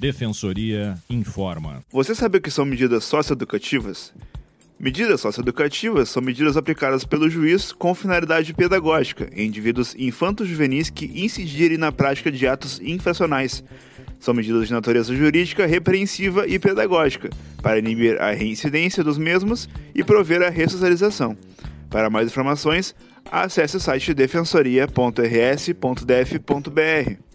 Defensoria informa. Você sabe o que são medidas socioeducativas? Medidas socioeducativas são medidas aplicadas pelo juiz com finalidade pedagógica em indivíduos infantos juvenis que incidirem na prática de atos infracionais. São medidas de natureza jurídica, repreensiva e pedagógica, para inibir a reincidência dos mesmos e prover a ressocialização. Para mais informações, acesse o site defensoria.rs.df.br.